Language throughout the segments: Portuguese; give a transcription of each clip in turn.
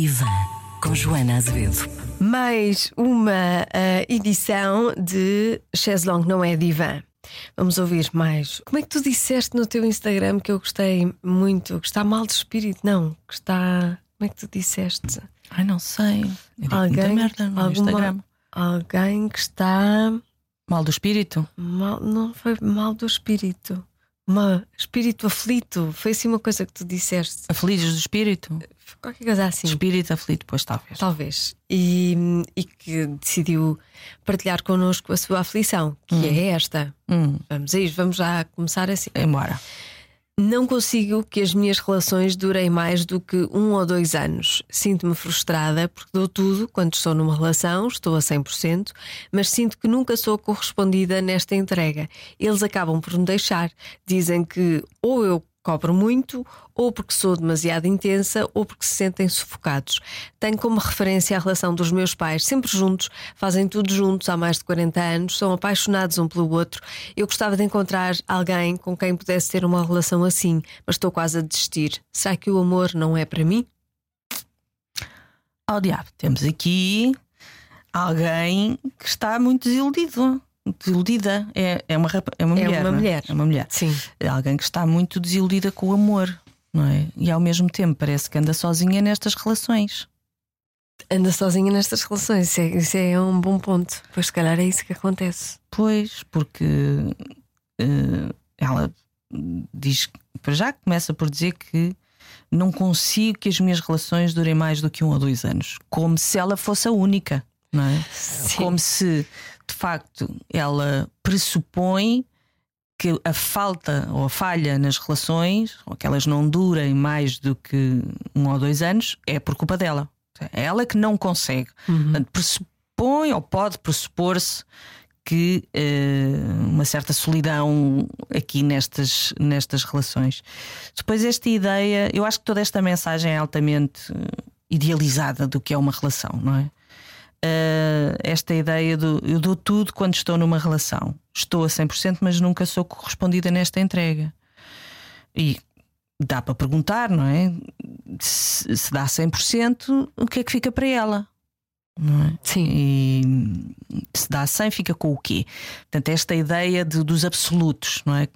Divã, com Joana Azevedo. Mais uma uh, edição de Chaise Long Não é Divã. Vamos ouvir mais. Como é que tu disseste no teu Instagram que eu gostei muito? Que está mal de espírito? Não, que está. Como é que tu disseste? Ai, não sei. Eu Alguém, muita merda no alguma- Instagram. Alguém que está. Mal do espírito? Mal, não foi mal do espírito. Uma espírito aflito. Foi assim uma coisa que tu disseste. Aflitos do espírito? Qualquer coisa assim. Espírito aflito, pois talvez. Talvez. E, e que decidiu partilhar connosco a sua aflição, que é esta. Hum, Vamos a isso, vamos já começar assim. embora. Não consigo que as minhas relações durem mais do que um ou dois anos. Sinto-me frustrada porque dou tudo quando estou numa relação, estou a 100%, mas sinto que nunca sou correspondida nesta entrega. Eles acabam por me deixar. Dizem que ou eu cobro muito, ou porque sou demasiado intensa, ou porque se sentem sufocados. Tenho como referência a relação dos meus pais, sempre juntos, fazem tudo juntos há mais de 40 anos, são apaixonados um pelo outro. Eu gostava de encontrar alguém com quem pudesse ter uma relação assim, mas estou quase a desistir. Será que o amor não é para mim? Ao diabo, temos aqui alguém que está muito desiludido. Desiludida. É, é, uma, é uma É mulher. uma não mulher. É uma mulher. Sim. É alguém que está muito desiludida com o amor, não é? E ao mesmo tempo parece que anda sozinha nestas relações. Anda sozinha nestas relações, isso é, isso é um bom ponto. Pois se calhar é isso que acontece. Pois, porque eh, ela diz, para já começa por dizer que não consigo que as minhas relações durem mais do que um ou dois anos, como se ela fosse a única, não é? Como se de facto ela pressupõe que a falta ou a falha nas relações, ou que elas não durem mais do que um ou dois anos, é por culpa dela. É ela que não consegue. Portanto, pressupõe ou pode pressupor-se que eh, uma certa solidão aqui nestas, nestas relações. Depois, esta ideia, eu acho que toda esta mensagem é altamente eh, idealizada do que é uma relação, não é? Eh, esta ideia do eu dou tudo quando estou numa relação, estou a 100%, mas nunca sou correspondida nesta entrega. E dá para perguntar, não é? Se, se dá 100%, o que é que fica para ela? Não é? Sim. E se dá 100, fica com o quê? Portanto, esta ideia de- dos absolutos, não é?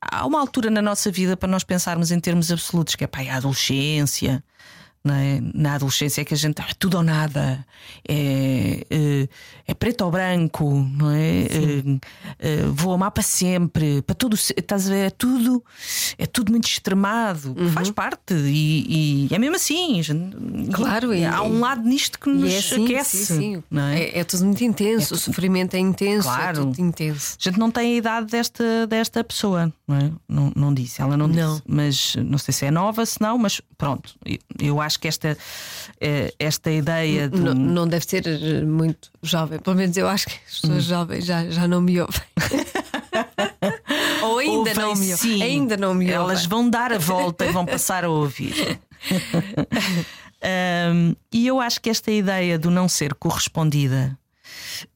Há uma altura na nossa vida para nós pensarmos em termos absolutos, que é para a adolescência. Não é? Na adolescência é que a gente é tudo ou nada, é, é, é preto ou branco, não é? É, é, vou amar para sempre, para tudo, estás a ver? É tudo, é tudo muito extremado, faz parte, e, e é mesmo assim. gente- Claro, e- há um lado nisto que nos assim, aquece. sim, sim. é? Tudo muito intenso, o sofrimento é intenso, Claro. é tudo intenso. A gente não tem a idade desta, desta pessoa, não? Não, não disse, ela não, Não. disse. Mas não sei se é nova, se não, mas pronto. Eu- Eu acho que esta, eh, esta ideia de. Não, não deve ser eh, muito jovem, pelo menos eu acho que as pessoas Hum. jovens já, já não me ouvem. Ou ainda Ouvem não me ouvem. sim. Ainda não me Elas ouvem. vão dar a volta e vão passar a ouvir. Um, e eu acho que esta ideia do não ser correspondida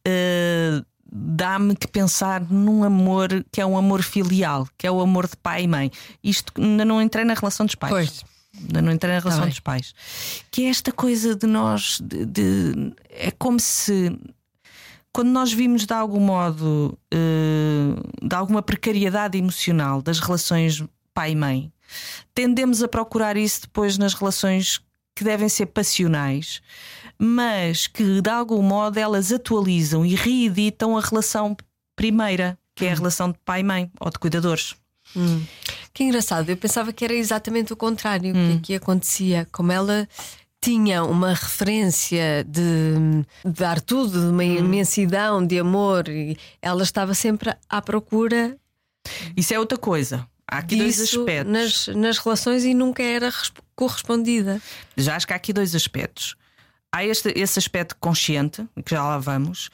uh, dá-me que pensar num amor que é um amor filial, que é o amor de pai e mãe. Isto ainda não entrei na relação dos pais. Pois. Ainda não entrei na relação Tá dos pais. Que é esta coisa de nós. De, de- é como se. Quando nós vimos de algum modo eh, de alguma precariedade emocional das relações pai e mãe, tendemos a procurar isso depois nas relações que devem ser passionais, mas que de algum modo elas atualizam e reeditam a relação primeira, que é a relação de pai e mãe ou de cuidadores. Que engraçado, eu pensava que era exatamente o contrário Hum. que, que acontecia. Como ela tinha uma referência de, de dar tudo, de uma Hum. imensidão de amor, e ela estava sempre à procura Isso é outra coisa. Há aqui dois aspectos. nas, nas relações e nunca era resp- correspondida. Já acho que há aqui dois aspectos. Há este, esse aspecto consciente, que já lá vamos.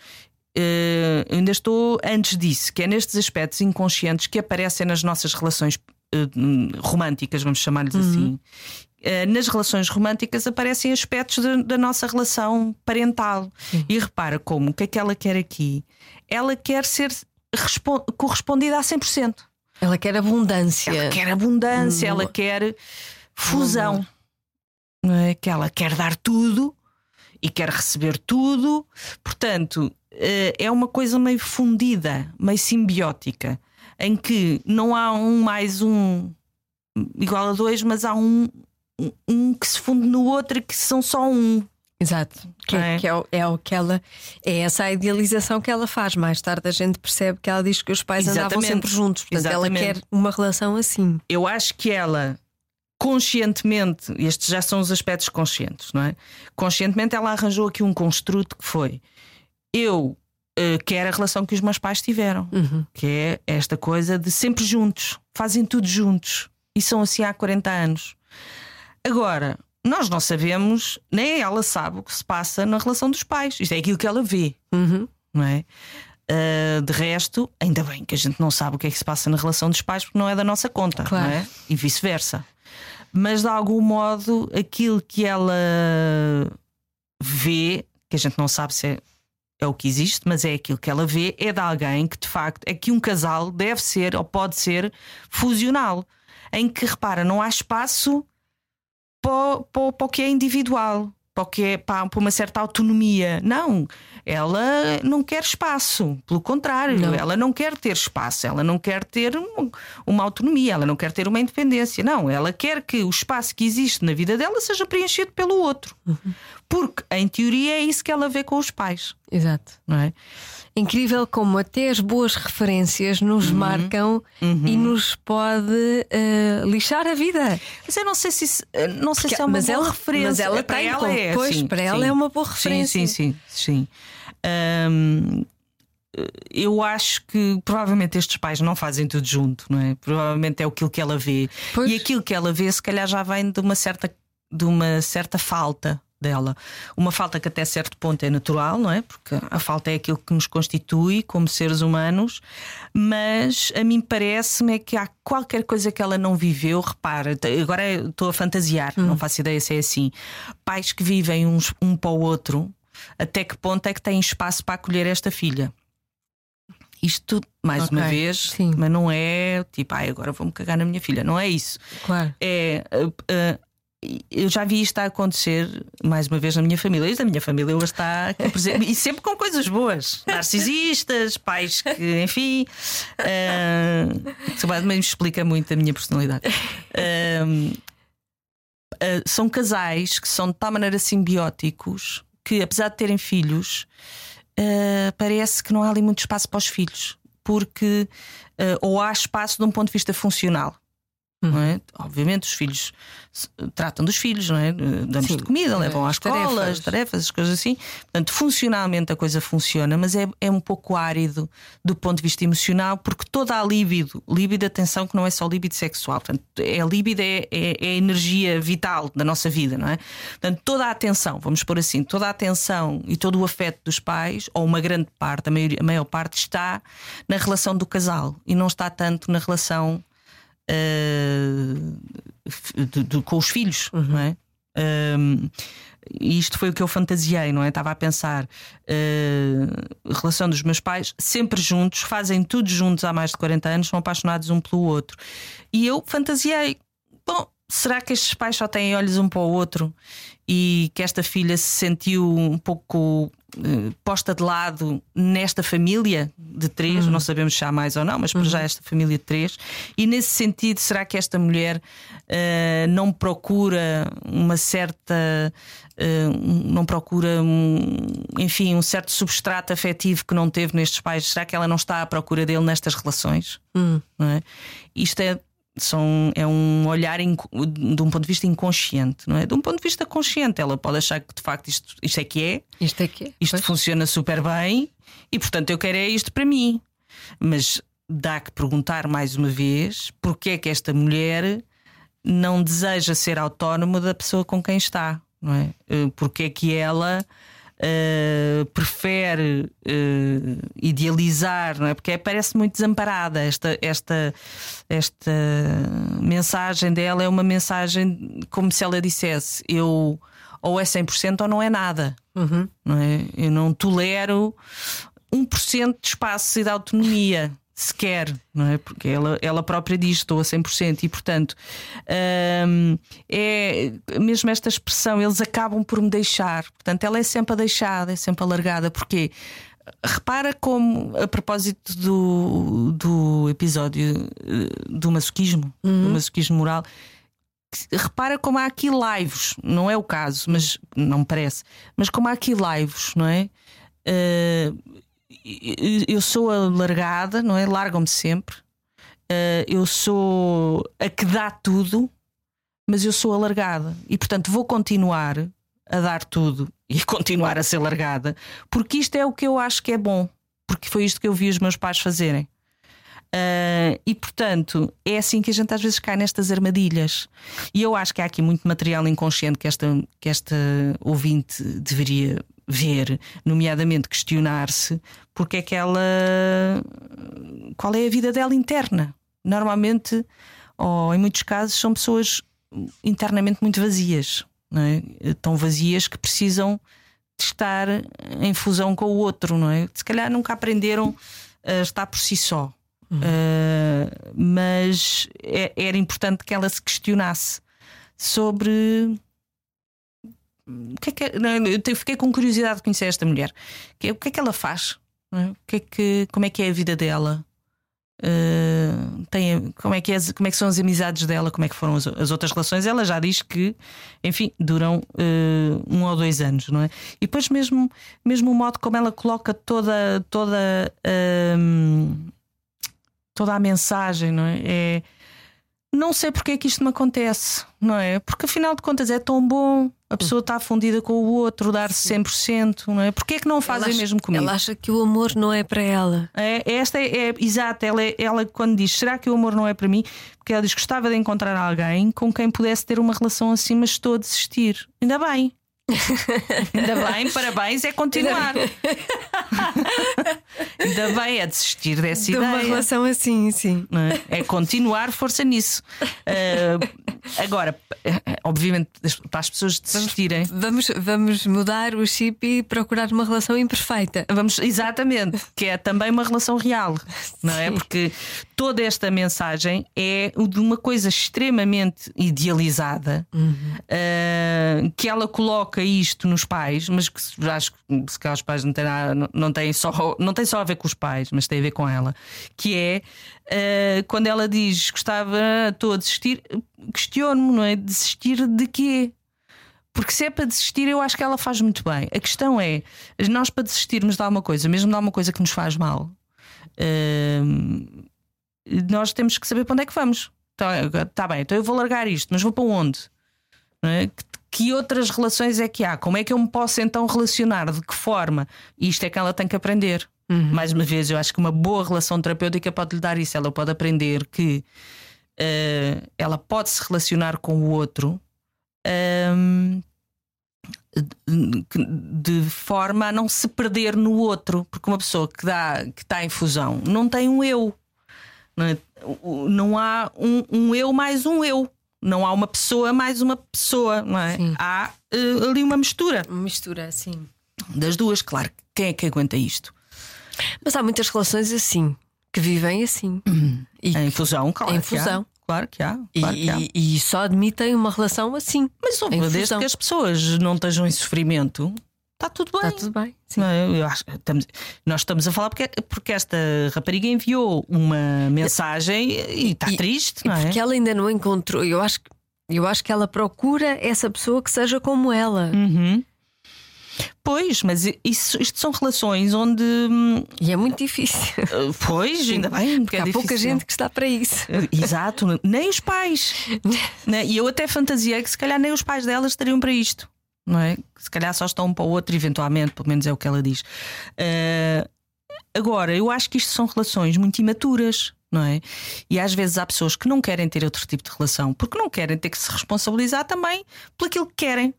Eu ainda estou antes disso, que é nestes aspectos inconscientes que aparecem nas nossas relações românticas, vamos chamar-lhes assim. Eh, nas relações românticas aparecem aspectos da, da nossa relação parental. E repara como, o que é que ela quer aqui? Ela quer ser respon- correspondida a 100%. Ela quer abundância. Ela quer abundância, Hum. ela quer fusão. não é? Que ela quer dar tudo e quer receber tudo, portanto, eh, é uma coisa meio fundida, meio simbiótica, em que não há um mais um igual a dois, mas há um, um que se funde no outro e que são só um. Exato, que é, que é, o, é o que ela é essa a idealização que ela faz. Mais tarde a gente percebe que ela diz que os pais Exatamente. andavam sempre juntos, portanto Exatamente. ela quer uma relação assim. Eu acho que ela conscientemente, estes já são os aspectos conscientes, não é? Conscientemente ela arranjou aqui um construto que foi eu uh, quero a relação que os meus pais tiveram, uhum. que é esta coisa de sempre juntos, fazem tudo juntos e são assim há 40 anos. Agora, nós não sabemos, nem ela sabe o que se passa na relação dos pais. Isto é aquilo que ela vê, uhum. não é? Uh, de resto, ainda bem que a gente não sabe o que é que se passa na relação dos pais porque não é da nossa conta, claro. não é? E vice-versa mas de algum modo aquilo que ela vê, que a gente não sabe se é, é o que existe, mas é aquilo que ela vê, é de alguém que de facto é que um casal deve ser ou pode ser fusional, em que repara, não há espaço para, para, para o que é individual porque é para, uma certa autonomia. Não, ela não quer espaço, pelo contrário, não. ela não quer ter espaço, ela não quer ter uma autonomia, ela não quer ter uma independência. Não, ela quer que o espaço que existe na vida dela seja preenchido pelo outro. Uhum. Porque, em teoria, é isso que ela vê com os pais. Exato. Não é? Incrível como até as boas referências nos uhum. marcam uhum. e nos pode uh, lixar a vida. Mas eu não sei se eh, não sei Porque, se é uma mas boa ela, referência. Mas ela para tem, ela é, pois, sim, para sim. ela é uma boa referência. Sim, sim, sim. sim. Um, eu acho que provavelmente estes pais não fazem tudo junto, não é? Provavelmente é aquilo que ela vê. Pois. E aquilo que ela vê, se calhar, já vem de uma certa, de uma certa falta dela. Uma falta que até certo ponto é natural, não é? Porque a falta é aquilo que nos constitui como seres humanos, mas a mim parece-me é que há qualquer coisa que ela não viveu, repara, agora estou a fantasiar, hum. não faço ideia se é assim. Pais que vivem uns, um para o outro, até que ponto é que têm espaço para acolher esta filha? Isto, mais okay, uma vez, sim. mas não é tipo, ai, agora vou-me cagar na minha filha. Não é isso. Claro. É uh, uh, eu já vi isto a acontecer mais uma vez na minha família. Isto da minha família hoje está e sempre com coisas boas, narcisistas, pais que, enfim, uh, também me explica muito a minha personalidade. Uh, uh, são casais que são de tal maneira simbióticos que, apesar de terem filhos, uh, parece que não há ali muito espaço para os filhos, porque ou há espaço de um ponto de vista funcional não é? Obviamente, os filhos tratam dos filhos, não é? Damos de comida, é, levam à escola, tarefas. as tarefas, as coisas assim. Portanto, funcionalmente a coisa funciona, mas é, é um pouco árido do ponto de vista emocional, porque toda a líbido, líbido, atenção, que não é só líbido sexual, portanto, é líbido, é, é, é, a energia vital da nossa vida, não é? Portanto, toda a atenção, vamos pôr assim, toda a atenção e todo o afeto dos pais, ou uma grande parte, a, maioria, a maior parte, está na relação do casal e não está tanto na relação uh, de, de, com os filhos, uhum. não é? Um, isto foi o que eu fantasiei, não é? Estava a pensar uh, relação dos meus pais, sempre juntos, fazem tudo juntos há mais de 40 anos, são apaixonados um pelo outro. E eu fantasiei, bom, será que estes pais só têm olhos um para o outro e que esta filha se sentiu um pouco posta de lado nesta família de três? Uhum. Não sabemos se há mais ou não, mas para uhum. já esta família de três. E nesse sentido, será que esta mulher uh, não procura uma certa. Uh, não procura, um, enfim, um certo substrato afetivo que não teve nestes pais? Será que ela não está à procura dele nestas relações? Uhum. É? Isto é são, é um olhar de um ponto de vista inconsciente, não é? De um ponto de vista consciente, ela pode achar que de facto isto, isto é que é, isto, é que é. isto funciona super bem e portanto eu quero é isto para mim. Mas dá que perguntar mais uma vez porque é que esta mulher não deseja ser autónoma da pessoa com quem está, não é? Eh, porque é que ela uh, prefere uh, idealizar, não é? Porque parece muito desamparada. Esta, esta, esta mensagem dela é uma mensagem como se ela dissesse: eu ou é 100% ou não é nada. Uhum. Não é? Eu não tolero 1% de espaço e de autonomia. Se quer, não é? Porque ela, ela própria diz estou a 100% e, portanto, hum, é mesmo esta expressão, eles acabam por me deixar. Portanto, ela é sempre a deixada, é sempre alargada, porque repara como, a propósito do, do episódio eh, do masoquismo, uhum. do masoquismo moral, repara como há aqui lives, não é o caso, mas não me parece, mas como há aqui lives, não é? Uh, eu sou alargada, não é? Largam-me sempre. Uh, eu sou a que dá tudo, mas eu sou alargada e, portanto, vou continuar a dar tudo e continuar a ser largada, porque isto é o que eu acho que é bom, porque foi isto que eu vi os meus pais fazerem. Uh, e portanto, é assim que a gente às vezes cai nestas armadilhas. E eu acho que há aqui muito material inconsciente que esta, que esta ouvinte deveria ver, nomeadamente questionar-se porque é que ela. qual é a vida dela interna. Normalmente, ou em muitos casos, são pessoas internamente muito vazias, não é? tão vazias que precisam de estar em fusão com o outro, não é? Se calhar nunca aprenderam a estar por si só. Uhum. Uh, mas é, era importante que ela se questionasse sobre o que é que não, eu fiquei com curiosidade de conhecer esta mulher. O que é que ela faz? É? O que é que, como é que é a vida dela? Uh, tem, como, é que é, como é que são as amizades dela? Como é que foram as, as outras relações? Ela já diz que, enfim, duram uh, um ou dois anos, não é? E depois mesmo, mesmo o modo como ela coloca toda toda uh, toda a mensagem, não é? é não sei porque é que isto me acontece, não é? Porque afinal de contas é tão bom, a pessoa está fundida com o outro, dar-se 100%, não é? Porquê é que não fazem acha, mesmo comigo? Ela acha que o amor não é para ela. É, esta é, é exato, ela, é, ela quando diz será que o amor não é para mim? Porque ela diz que gostava de encontrar alguém com quem pudesse ter uma relação assim, mas estou a desistir. Ainda bem, Ainda bem, parabéns, é continuar. Ainda bem, é desistir dessa de ideia. uma relação assim, sim. É? é continuar, força nisso. Uh, agora, obviamente, para as pessoas desistirem. Vamos, vamos mudar o chip e procurar uma relação imperfeita. Vamos, exatamente, que é também uma relação real, não é? Porque toda esta mensagem é de uma coisa extremamente idealizada uhum. uh, que ela coloca coloca isto nos pais, mas que acho que se calhar os pais não têm, nada, não, têm só, não tem só a ver com os pais, mas tem a ver com ela, que é uh, quando ela diz gostava, estou a desistir, questiono-me, não é? Desistir de quê? Porque se é para desistir, eu acho que ela faz muito bem. A questão é, nós para desistirmos de alguma coisa, mesmo de alguma coisa que nos faz mal, uh, nós temos que saber para onde é que vamos. Está tá bem, então eu vou largar isto, mas vou para onde? É? Que que outras relações é que há? Como é que eu me posso então relacionar? De que forma? Isto é que ela tem que aprender. Uhum. Mais uma vez, eu acho que uma boa relação terapêutica pode lhe dar isso. Ela pode aprender que uh, ela pode se relacionar com o outro um, ehm, de forma a não se perder no outro, porque uma pessoa que dá que está em fusão não tem um eu, não, é? não há um, um eu mais um eu. Não há uma pessoa mais uma pessoa, não é? Sim. Há uh, ali uma mistura. Uma mistura, sim. Das duas, claro. Quem é que aguenta isto? Mas há muitas relações assim, que vivem assim. Uhum. E em fusão, claro. Em fusão. Claro que há. Claro e, que há. e, só admitem uma relação assim. Mas desde que as pessoas não estejam em sofrimento, está tudo bem. Está tudo bem. Não, eu acho, estamos, nós estamos a falar porque, porque esta rapariga enviou uma mensagem e está triste, não é? Porque ela ainda não encontrou. Eu acho, eu acho que ela procura essa pessoa que seja como ela. Uhum. Pois, mas isso, isto são relações onde. Hum, e é muito difícil. Uh, pois, ainda bem, porque, há pouca gente que está para isso. Uh, exato, nem os pais. Né? e eu até fantasiei que se calhar nem os pais delas estariam para isto não é? Se calhar só estão um para o outro, eventualmente, pelo menos é o que ela diz. Uh, agora, eu acho que isto são relações muito imaturas. Não é? E às vezes há pessoas que não querem ter outro tipo de relação porque não querem ter que se responsabilizar também por aquilo que querem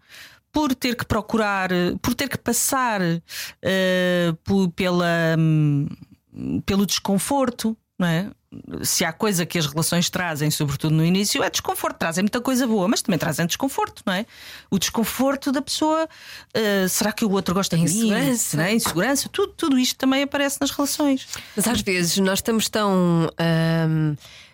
por ter que procurar, por ter que passar uh, por, pela, um, pelo desconforto, não é? Se há coisa que as relações trazem, sobretudo no início, é desconforto. Trazem muita coisa boa, mas também trazem desconforto, não é? O desconforto da pessoa. Uh, será que o outro gosta de insegurança. mim? É? Insegurança, tudo, tudo isto também aparece nas relações. Mas às vezes nós estamos tão.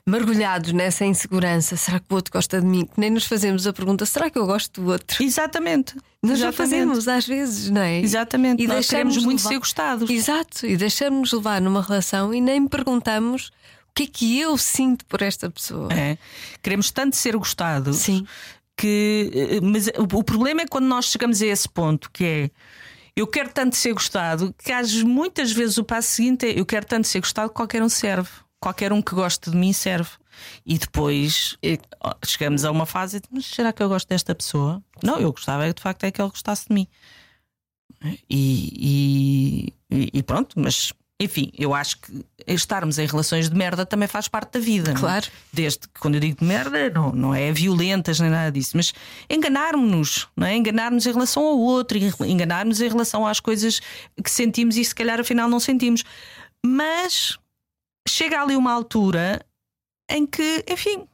Mergulhados nessa insegurança. Será que o outro gosta de mim? Que nem nos fazemos a pergunta: será que eu gosto do outro? Exatamente. Nós já fazemos às vezes, não é? Exatamente. E Nós queremos muito levar... ser gostados. Exato. E deixamos levar numa relação e nem perguntamos que é que eu sinto por esta pessoa. É. Queremos tanto ser gostados Sim. que. Mas o problema é quando nós chegamos a esse ponto que é. Eu quero tanto ser gostado que às muitas vezes o passo seguinte é eu quero tanto ser gostado que qualquer um serve. Qualquer um que goste de mim serve. E depois chegamos a uma fase de, mas será que eu gosto desta pessoa? Não, eu gostava de facto é que ele gostasse de mim. E, e, e pronto, mas enfim, eu acho que estarmos em relações de merda também faz parte da vida. Claro. Não? Desde que, quando eu digo de merda, não, não é violentas nem nada disso, mas enganarmos-nos, não é? Enganarmos em relação ao outro, enganarmos em relação às coisas que sentimos e se calhar afinal não sentimos. Mas chega ali uma altura em que, enfim,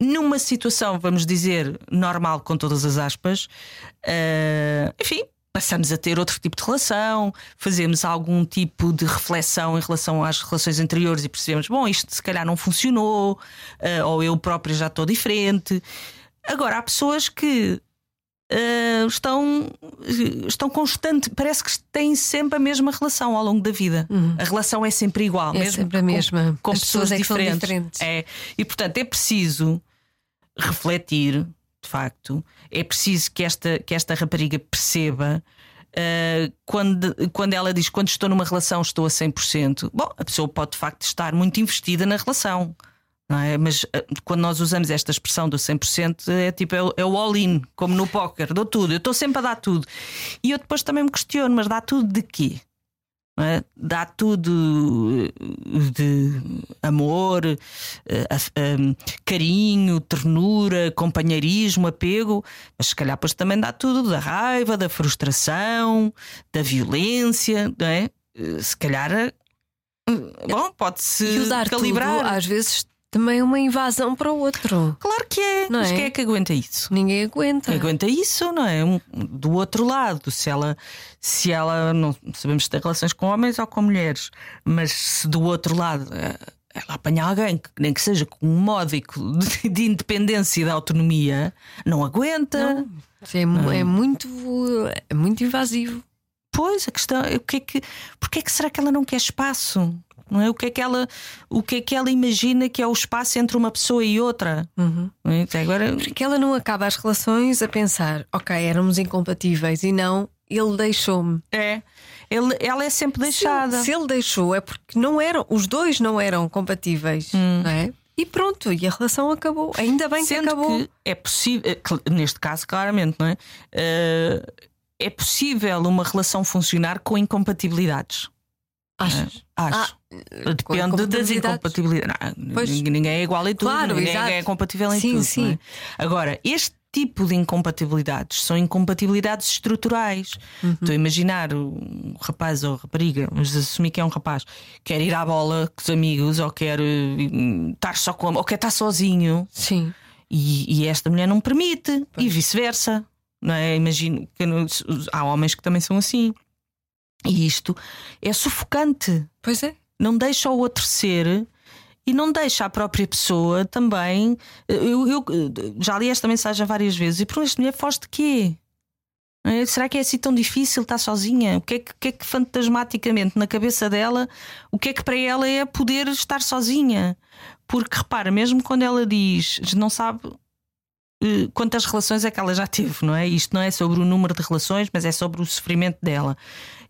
numa situação, vamos dizer, normal, com todas as aspas, uh, enfim, passamos a ter outro tipo de relação, fazemos algum tipo de reflexão em relação às relações anteriores e percebemos, bom, isto se calhar não funcionou, uh, ou eu própria já estou diferente. Agora, há pessoas que Uh, estão, estão constantes, parece que têm sempre a mesma relação ao longo da vida. Uhum. A relação é sempre igual, é mesmo sempre a mesma. com, com pessoas, pessoas é diferentes. diferentes. É. E portanto é preciso refletir, de facto, é preciso que esta, que esta rapariga perceba. Uh, quando, quando ela diz quando estou numa relação estou a 100%, bom, a pessoa pode de facto estar muito investida na relação. Não é? Mas uh, quando nós usamos esta expressão do 100%, é tipo, é, é o all-in, como no póquer, dou tudo, eu estou sempre a dar tudo. E eu depois também me questiono, mas dá tudo de quê? É? Dá tudo uh, de amor, af- um, carinho, ternura, companheirismo, apego, mas se calhar depois também dá tudo da raiva, da frustração, da violência, não é? Se calhar, bom, pode-se calibrar. tudo, às vezes, também é uma invasão para o outro. Claro que é, Não mas é? quem é que aguenta isso? Ninguém aguenta. Quem aguenta isso, não é? Um- do outro lado, se ela, se ela não sabemos se tem relações com homens ou com mulheres, mas se do outro lado eh, ela apanha alguém que nem que seja com um módico de, de independência e de autonomia, não aguenta. É, mu- é muito, é muito invasivo. Pois, a questão é o que é que, porque é que será que ela não quer espaço? Não é? O que é que ela, o que é que ela imagina que é o espaço entre uma pessoa e outra? Uhum. É? Até Agora, Porque ela não acaba as relações a pensar, ok, éramos incompatíveis e não, ele deixou-me. é, ele, ela é sempre Se, deixada. se ele deixou é porque não eram, os dois não eram compatíveis, Hum. não é? E pronto, e a relação acabou. Ainda bem que Sendo acabou. que é possível, eh, neste caso, claramente, não é? Eh, é possível uma relação funcionar com incompatibilidades. Achas? Acho. com Depende das incompatibilidades? Não, Pois. ninguém é igual em tudo, Claro, ninguém exato. é compatível em Sim, tudo. sim. não é? Agora, este tipo de incompatibilidades são incompatibilidades estruturais. Uhum. Estou a imaginar um rapaz ou rapariga, vamos assumir que é um rapaz, quer ir à bola com os amigos, ou quer eh, estar só com ou quer estar sozinho. Sim. E, e esta mulher não permite, e vice-versa. Não é? Imagino que há homens que também são assim. E isto é sufocante. Pois é. Não deixa o outro ser e não deixa a própria pessoa também. Eu, eu já li esta mensagem várias vezes e por esta mulher foge de quê? É? Será que é assim tão difícil estar sozinha? O que, é que, que é que fantasmaticamente na cabeça dela, o que é que para ela é poder estar sozinha? Porque repara, mesmo quando ela diz, não sabe quantas relações é que ela já teve, não é? Isto não é sobre o número de relações, mas é sobre o sofrimento dela.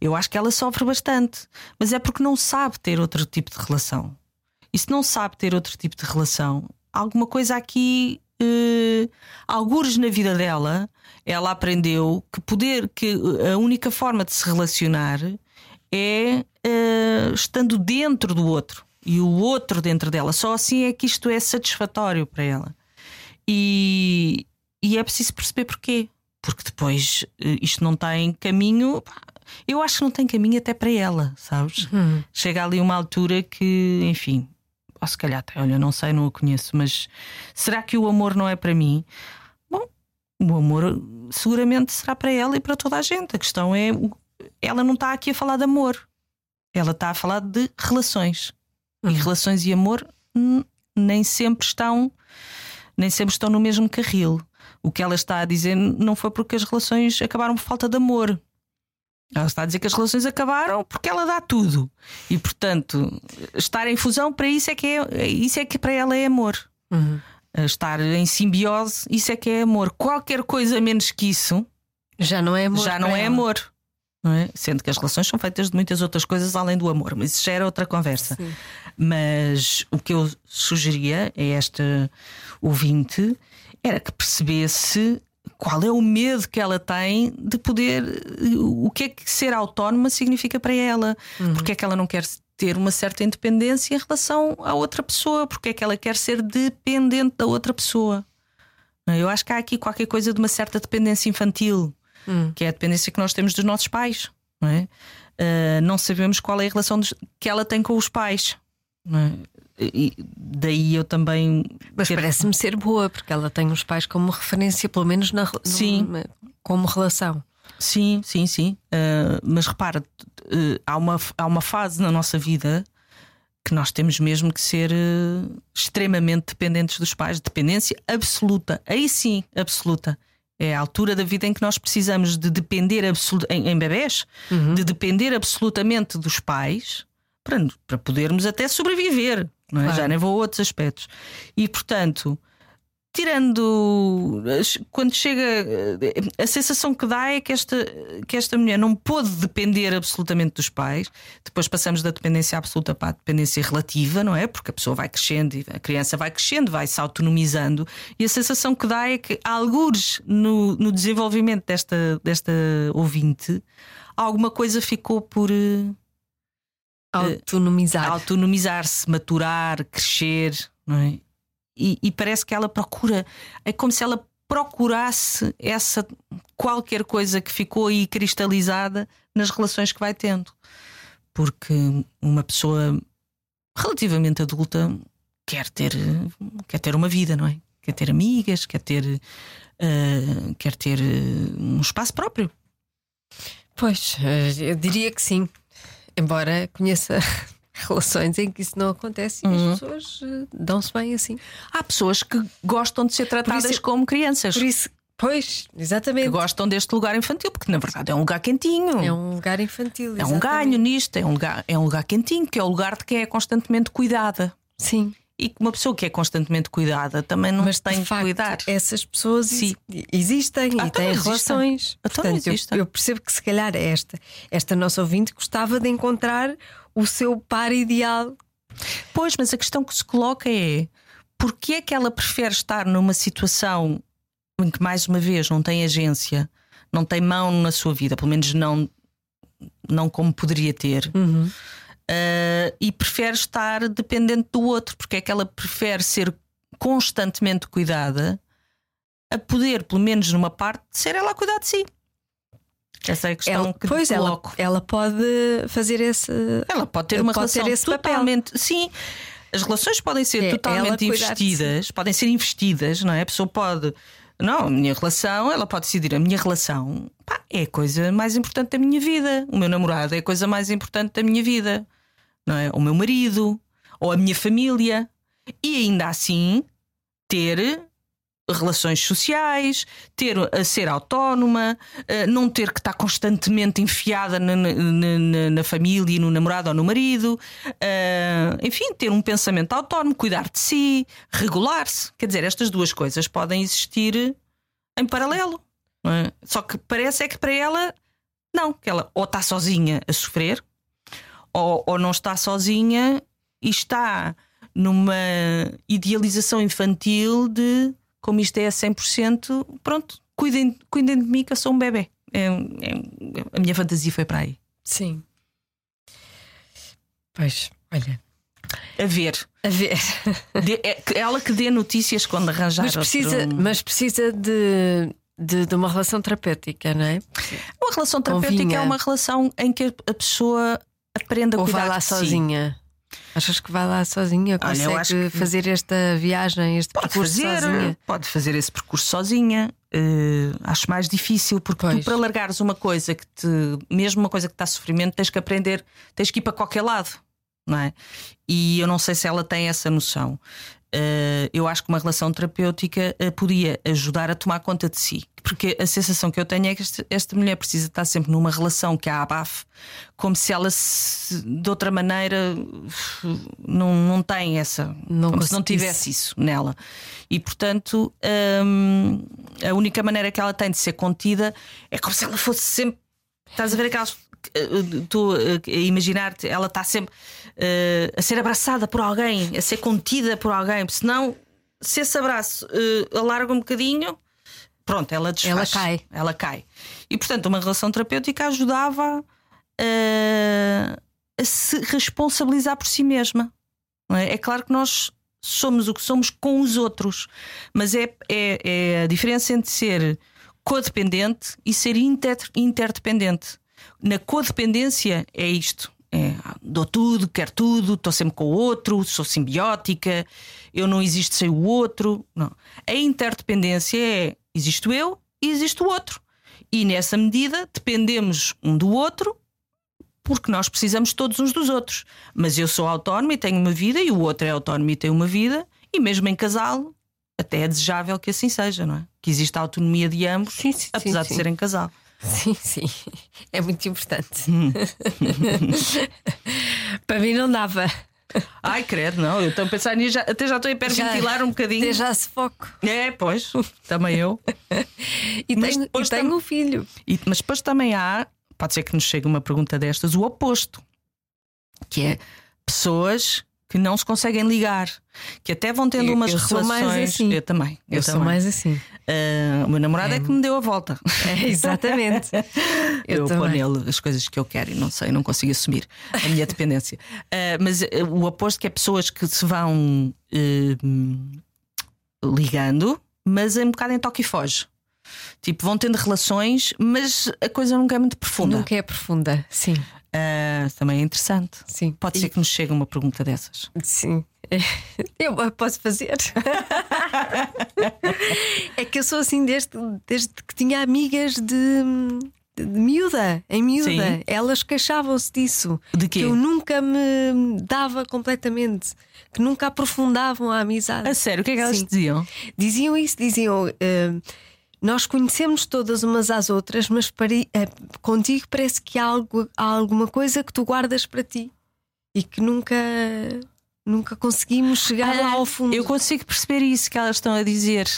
Eu acho que ela sofre bastante, mas é porque não sabe ter outro tipo de relação. E se não sabe ter outro tipo de relação, alguma coisa aqui, eh, algures na vida dela, ela aprendeu que poder, que a única forma de se relacionar é eh, estando dentro do outro e o outro dentro dela. Só assim é que isto é satisfatório para ela. E, e é preciso perceber porquê. Porque depois eh, isto não tem caminho. Eu acho que não tem caminho até para ela, sabes? Hum. Chega ali uma altura que, enfim, ou se calhar tem, olha, não sei, não a conheço, mas será que o amor não é para mim? Bom, o amor seguramente será para ela e para toda a gente. A questão é, ela não está aqui a falar de amor, ela está a falar de relações. E relações e amor nem sempre estão nem sempre estão no mesmo carril. O que ela está a dizer não foi porque as relações acabaram por falta de amor. Ela está a dizer que as relações acabaram porque ela dá tudo. E, portanto, estar em fusão para isso é que, é, isso é que para ela é amor. Uhum. Estar em simbiose, isso é que é amor. Qualquer coisa menos que isso já não é amor. Já não é ela. amor. É? Sendo que as relações são feitas de muitas outras coisas além do amor, mas isso já era outra conversa. Sim. Mas o que eu sugeria a esta ouvinte era que percebesse qual é o medo que ela tem de poder. O que é que ser autónoma significa para ela? Uhum. Porque é que ela não quer ter uma certa independência em relação à outra pessoa? Porque é que ela quer ser dependente da outra pessoa? Eu acho que há aqui qualquer coisa de uma certa dependência infantil, uhum. que é a dependência que nós temos dos nossos pais. Não, é? uh, não sabemos qual é a relação que ela tem com os pais. Não é? E daí eu também. Mas parece-me ser boa, porque ela tem os pais como referência, pelo menos na, sim. Numa, como relação. Sim, sim, sim. Uh, mas repara, uh, há, uma, há uma fase na nossa vida que nós temos mesmo que ser uh, extremamente dependentes dos pais, dependência absoluta. Aí sim, absoluta. É a altura da vida em que nós precisamos de depender em, em bebés, uhum. de depender absolutamente dos pais para, para podermos até sobreviver não é? Claro. já nem vou a outros aspectos. E portanto, tirando quando chega a sensação que dá é que esta, que esta mulher não pôde depender absolutamente dos pais. Depois passamos da dependência absoluta para a dependência relativa, não é? Porque a pessoa vai crescendo e a criança vai crescendo, vai se autonomizando, e a sensação que dá é que, algures no, no desenvolvimento desta, desta ouvinte, alguma coisa ficou por eh, Autonomizar. Autonomizar-se, maturar, crescer, não é? E, e, parece que ela procura, é como se ela procurasse essa qualquer coisa que ficou aí cristalizada nas relações que vai tendo. Porque uma pessoa relativamente adulta quer ter, quer ter uma vida, não é? Quer ter amigas, quer ter, uh, quer ter um espaço próprio. Pois, eh, eu diria que sim. Embora conheça relações em que isso não acontece e uhum. as pessoas uh, dão-se bem assim. Há pessoas que gostam de ser tratadas isso, como crianças. Por isso, pois, exatamente. Que gostam deste lugar infantil, porque na verdade é um lugar quentinho. É um lugar infantil. Exatamente. É um ganho nisto, é um lugar, é um lugar quentinho, que é o lugar de quem é constantemente cuidada. Sim. E uma pessoa que é constantemente cuidada também não Mas, tem de facto, cuidar. Essas pessoas Sim. existem ah, e têm relações. Ah, Portanto, eu, eu, percebo que se calhar esta, esta nossa ouvinte gostava de encontrar o seu par ideal. Pois, mas a questão que se coloca é porque é que ela prefere estar numa situação em que, mais uma vez, não tem agência, não tem mão na sua vida, pelo menos não, não como poderia ter. Uhum uh, e prefere estar dependente do outro, porque é que ela prefere ser constantemente cuidada a poder, pelo menos numa parte, ser ela a cuidar de si. Essa é a questão ela, que pois. Ela, ela pode fazer esse. Ela pode ter uma pode relação ter totalmente. Papel. Sim, as relações podem ser é, totalmente investidas, podem ser investidas, não é? A pessoa pode. Não, a minha relação, ela pode decidir, a minha relação pá, é a coisa mais importante da minha vida. O meu namorado é a coisa mais importante da minha vida não é? o meu marido ou a minha família e ainda assim ter relações sociais, ter a ser autónoma, não ter que estar constantemente enfiada na, na, na família, no namorado ou no marido, enfim, ter um pensamento autónomo, cuidar de si, regular-se. Quer dizer, estas duas coisas podem existir em paralelo. É? Só que parece é que para ela, não, que ela ou está sozinha a sofrer, ou, ou não está sozinha e está numa idealização infantil de como isto é a 100%, pronto, cuidem, cuidem de mim que eu sou um bebê. É, é, a minha fantasia foi para aí. Sim. Pois, olha. A ver. A ver. De, é, ela que dê notícias quando arranjar. Mas precisa, outro... mas precisa de, de, de, uma relação terapêutica, não é? Uma relação terapêutica Convinha. é uma relação em que a pessoa aprenda a Ou cuidar vai lá sozinha. Si. Achas que vai lá sozinha? Olha, Consegue acho que- fazer esta viagem, este Pode percurso fazer, sozinha? pode fazer esse percurso sozinha. Eh, acho mais difícil, porque Pois. tu, para largares uma coisa que te, mesmo uma coisa que está a sofrimento, tens que aprender, tens que ir para qualquer lado, não é? E eu não sei se ela tem essa noção. Eh, eu acho que uma relação terapêutica a podia ajudar a tomar conta de si, porque a sensação que eu tenho é que esta, esta mulher precisa estar sempre numa relação que a abafe, como se ela se, de outra maneira não, não tem essa, Não como se não tivesse isso nela. E portanto, hum, a única maneira que ela tem de ser contida é como se ela fosse sempre. Estás a ver aquelas. eh, Tu eh, a imaginar-te, ela está sempre eh, a ser abraçada por alguém, a ser contida por alguém, porque senão, se esse abraço eh, alarga um bocadinho, pronto, ela desfaz. Ela cai. Ela cai. E portanto, uma relação terapêutica ajudava eh, a se responsabilizar por si mesma. é? É claro que nós somos o que somos com os outros, mas é, é, é a diferença entre ser codependente e ser inter, interdependente. Na codependência é isto. É, dou tudo, quero tudo, estou sempre com o outro, sou simbiótica, eu não existo sem o outro. Não. A interdependência é existo eu e existe o outro. E nessa medida dependemos um do outro porque nós precisamos todos uns dos outros. Mas eu sou autónoma e tenho uma vida, e o outro é autónomo e tem uma vida, e mesmo em casal, até é desejável que assim seja, não é? Que exista a autonomia de ambos, Sim, sim, apesar sim, de serem casal. Sim, sim. É muito importante. Hum. Para mim não dava. Ai, credo, não, eu estou a pensar nisso, já- até já estou a hiperventilar um bocadinho. Até já se foco. É, pois, também eu. E Mas tenho, e tenho um filho. E- mas depois também há, pode ser que nos chegue uma pergunta destas, o oposto, que é pessoas que não se conseguem ligar, que até vão tendo Eu- umas eu sou relações. mais assim. Eu também. Eu, sou também. mais assim. Ah, o meu namorado é... que me deu a volta. É, exatamente. Eu, Eu ponho nele as coisas que eu quero e não sei, não consigo assumir a minha dependência. Ah, mas ah, o oposto que é pessoas que se vão ligando, mas é um bocado em toque e foge. Tipo, vão tendo relações, mas a coisa nunca é muito profunda. Nunca é profunda. Sim, também é interessante. sim. Pode E- ser que nos chegue uma pergunta dessas. Sim. Eu posso fazer. é que eu sou assim desde, desde que tinha amigas de, de, miúda, em miúda. Sim. Elas queixavam-se disso. De quê? Que eu nunca me dava completamente, que nunca aprofundavam a amizade. A sério, o que é que elas Sim. diziam? Diziam isso, diziam. eh, nós conhecemos todas umas às outras, mas pare- eh, contigo parece que há, algo, há alguma coisa que tu guardas para ti e que nunca, nunca conseguimos chegar lá ao fundo. Eu consigo perceber isso que elas estão a dizer.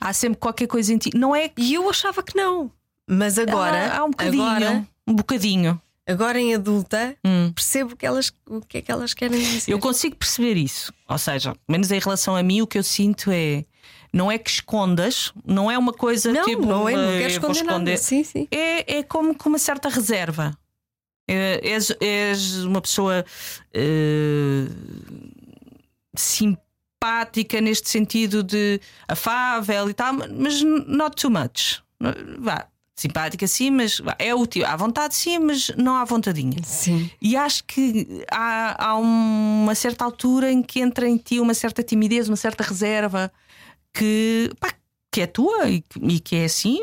Há sempre qualquer coisa em ti. Não é que E eu achava que não. Mas agora, há, há um bocadinho. agora, Um bocadinho. agora em adulta, Hum. percebo que elas, o que é que elas querem dizer. Eu consigo perceber isso. Ou seja, menos em relação a mim, o que eu sinto é. Não é que escondas, não é uma coisa não, tipo. não é, não quero vou esconder, nada. Sim, sim. É, é como com uma certa reserva. É, és, és uma pessoa eh, simpática neste sentido de afável e tal, mas not too much. Vá, simpática sim, mas é útil. À vontade sim, mas não à vontadinha. Sim. E acho que há, há uma certa altura em que entra em ti uma certa timidez, uma certa reserva que, pá, que é tua e, que- e que é assim,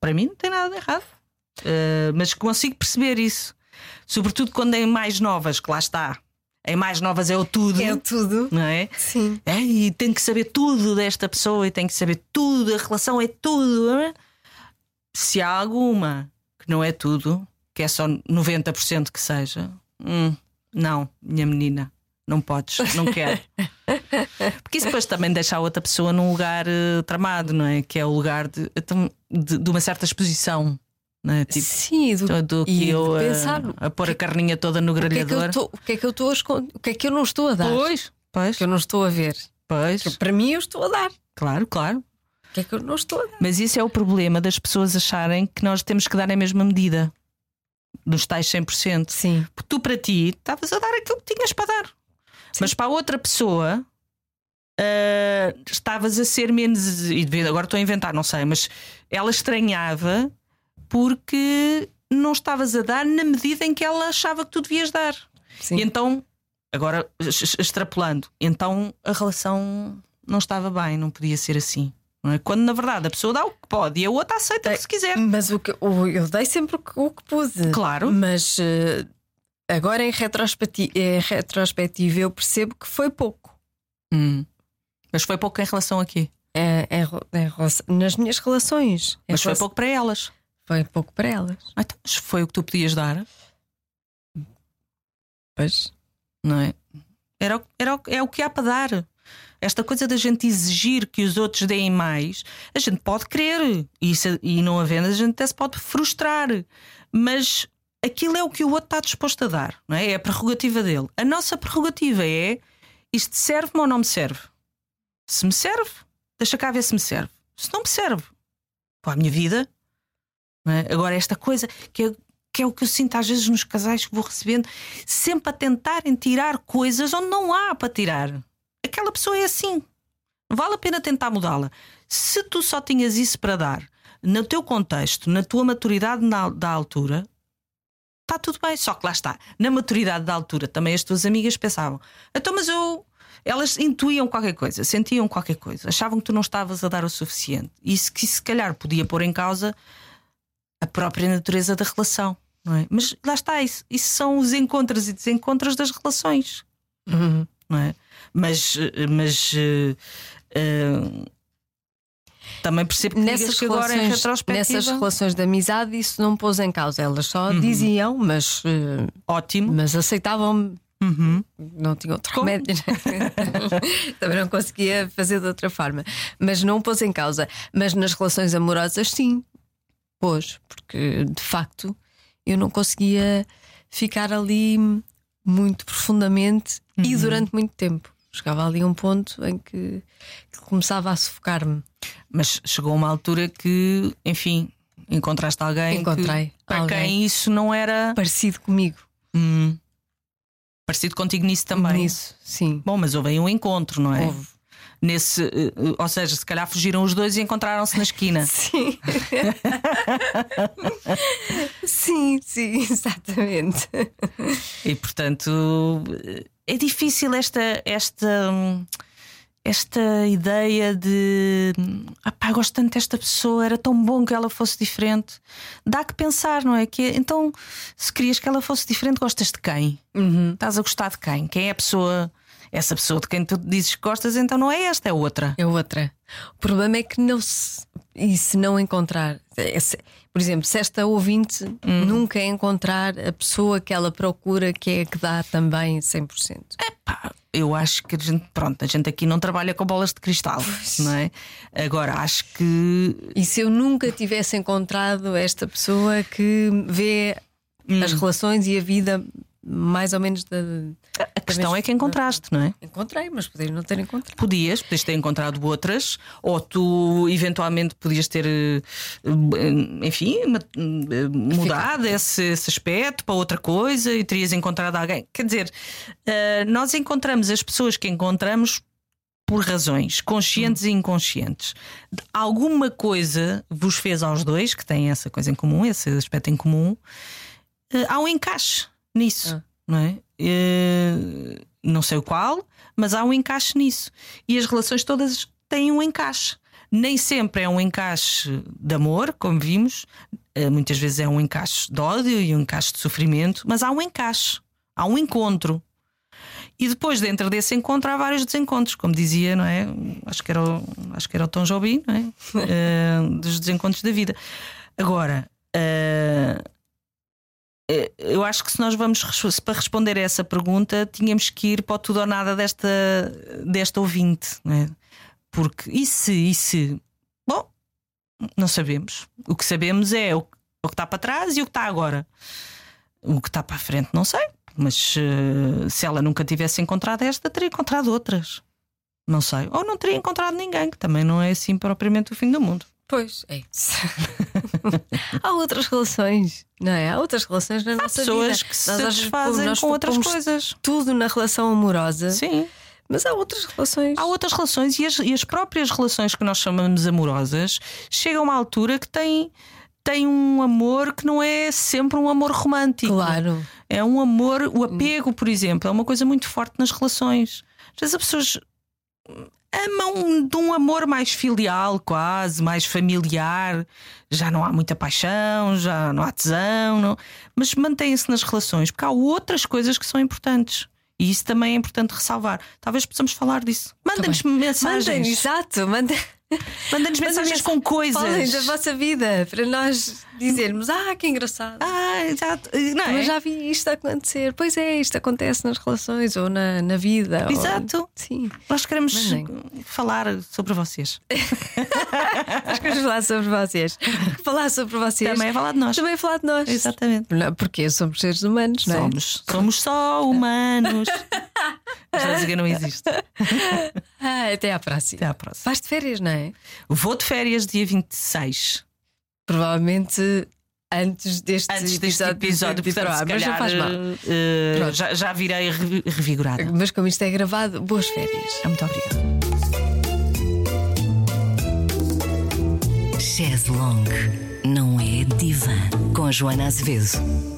para mim não tem nada de errado. Uh, mas consigo perceber isso, sobretudo quando em mais novas, que lá está. Em mais novas é o tudo, É tudo. não é? Sim. É, e tem que saber tudo desta pessoa e tem que saber tudo, a relação é tudo. é? Se há alguma que não é tudo, que é só 90% que seja, hum, não, minha menina, não podes, não quero. Porque isso depois também deixa a outra pessoa num lugar eh, tramado, não é? Que é o lugar de, de, de uma certa exposição, não é? Tipo, Sim, do, do e que eu a- pensar a, pôr a carninha toda no é grelhador. o que é que eu estou a esconder? O que é que eu não estou a dar? Pois, pois, Que eu não estou a ver. pois, Que para mim eu estou a dar. claro, claro. O que é que eu não estou a dar? Mas isso é o problema das pessoas acharem que nós temos que dar a mesma medida. Nos tais 100%. Sim. Porque tu, para ti, estavas a dar aquilo que tinhas para dar. Mas para a outra pessoa, ah, estavas a ser menos. E agora estou a inventar, não sei, mas ela estranhava porque não estavas a dar na medida em que ela achava que tu devias dar. Sim. E então Agora, extrapolando, então a relação não estava bem, não podia ser assim. É? Quando na verdade a pessoa dá o que pode e a outra aceita o que se quiser. Mas o que, o, eu dei sempre o que, o que pude. Claro. Mas uh, agora em retrospectiva, em retrospectiva eu percebo que foi pouco. Hum. Mas foi pouco em relação a quê? É, é, é, nas minhas relações. Mas foi pouco para elas. Foi pouco para elas. Ah, então, mas foi o que tu podias dar? Pois. Não é? Era, era, é o que há para dar. Esta coisa da gente exigir que os outros deem mais, a gente pode querer e, se, e não havendo, a gente até se pode frustrar. Mas aquilo é o que o outro está disposto a dar, não é? É a prerrogativa dele. A nossa prerrogativa é isto serve-me ou não me serve? Se me serve, deixa cá ver se me serve. Se não me serve, para a minha vida. É? Agora, esta coisa que é, que é o que eu sinto às vezes nos casais que vou recebendo, sempre a tentarem tirar coisas onde não há para tirar. Aquela pessoa é assim. Vale a pena tentar mudá-la. Se tu só tinhas isso para dar, no teu contexto, na tua maturidade na, da altura, está tudo bem. Só que lá está, na maturidade da altura, também as tuas amigas pensavam: então, mas eu elas intuíam qualquer coisa, sentiam qualquer coisa, achavam que tu não estavas a dar o suficiente. Isso que se calhar podia pôr em causa a própria natureza da relação. Não é? Mas lá está, isso, isso são os encontros e desencontros das relações. Uhum. Não é? Mas, mas uh, uh, também percebo que nessas que agora em retrospectiva... Nessas relações de amizade isso não pôs em causa. Elas só uhum. diziam, mas uh, ótimo. Mas aceitavam Uhum. Não tinha outro Como? remédio. Também não conseguia fazer de outra forma. Mas não pôs em causa. Mas nas relações amorosas, sim, pôs, porque de facto eu não conseguia ficar ali muito profundamente uhum. e durante muito tempo. Chegava ali a um ponto em que, que começava a sufocar-me. Mas chegou uma altura que, enfim, encontraste alguém Encontrei que, para alguém quem isso não era parecido comigo. Hum. Parecido contigo nisso também. Nisso, sim. Bom, mas houve aí um encontro, não é? Houve. Nesse, eh, ou seja, se calhar fugiram os dois e encontraram-se na esquina. Sim. sim, sim, exatamente. E portanto é difícil esta, esta esta ideia de ah, pá, gosto tanto desta pessoa, era tão bom que ela fosse diferente. Dá que pensar, não é? Que então, se querias que ela fosse diferente, gostas de quem? Uhum. Estás a gostar de quem? Quem é a pessoa? Essa pessoa de quem tu dizes que gostas, então não é esta, é outra. É outra. O problema é que não se. E se não encontrar. Por exemplo, se esta ouvinte uhum. nunca encontrar a pessoa que ela procura, que é a que dá também 100%. É pá eu acho que a gente, pronto, a gente aqui não trabalha com bolas de cristal, pois. não é? Agora acho que. E se eu nunca tivesse encontrado esta pessoa que vê hum. as relações e a vida mais ou menos da. A questão é que encontraste, não é? Encontrei, mas podias não ter encontrado. Podias, podias ter encontrado outras, ou tu eventualmente podias ter, eh, enfim, eh, mudado esse, esse, aspecto para outra coisa e terias encontrado alguém. Quer dizer, eh, nós encontramos as pessoas que encontramos por razões conscientes hum. e inconscientes. Alguma coisa vos fez aos dois, que têm essa coisa em comum, esse aspecto em comum, há um encaixe nisso, ah. não é? Uh, não sei o qual, mas há um encaixe nisso. E as relações todas têm um encaixe. Nem sempre é um encaixe de amor, como vimos, uh, muitas vezes é um encaixe de ódio e um encaixe de sofrimento, mas há um encaixe, há um encontro. E depois, dentro desse encontro, há vários desencontros, como dizia, não é? Acho que era o, acho que era o Tom Jobim, não é? Uh, dos desencontros da vida. Agora, uh, eu acho que se nós vamos para responder a essa pergunta, tínhamos que ir para o tudo ou nada desta, desta ouvinte, é? Porque e se, e se? Bom, não sabemos. O que sabemos é o, o que está para trás e o que está agora. O que está para a frente, não sei. Mas uh, se ela nunca tivesse encontrado esta, teria encontrado outras. Não sei. Ou não teria encontrado ninguém, que também não é assim propriamente o fim do mundo. Pois, é isso. Há outras relações, não é? Há outras relações na Há nossa pessoas vida. que se satisfazem com outras coisas. Tudo na relação amorosa. Sim. Mas há outras relações. Há outras relações e as, e as próprias relações que nós chamamos amorosas chegam a uma altura que têm tem um amor que não é sempre um amor romântico. Claro. É um amor, o apego, por exemplo, é uma coisa muito forte nas relações. Às vezes as pessoas amam de um amor mais filial, quase, mais familiar. Já não há muita paixão, já não há tesão, não... mas mantêm-se nas relações, porque há outras coisas que são importantes. E isso também é importante ressalvar. Talvez possamos falar disso. Mandem-nos mensagens. Mandem, exato, mandem. Mandem-nos mensagens com coisas. Falem da vossa vida para nós dizermos: Ah, que engraçado. Ah, exato. Não é? Eu já vi isto acontecer. Pois é, isto acontece nas relações ou na, na vida. Exato. Ou... Sim. Nós queremos Mandem. falar sobre vocês. Nós queremos falar sobre vocês. Falar sobre vocês. Também é falar de nós. Também é falar de nós. Exatamente. Porque somos seres humanos, não é? Somos. Somos só humanos. Já dizer que não existe. Ah, até à próxima. Até à próxima. Vais de férias, não é? Vou de férias dia 26. Provavelmente antes deste antes deste episódio, de portanto, se calhar, mas não faz mal. Uh, já, já virei revigorada. Mas como isto é gravado, boas férias. Muito obrigada. Chaz Long não é divã com a Joana Azevedo.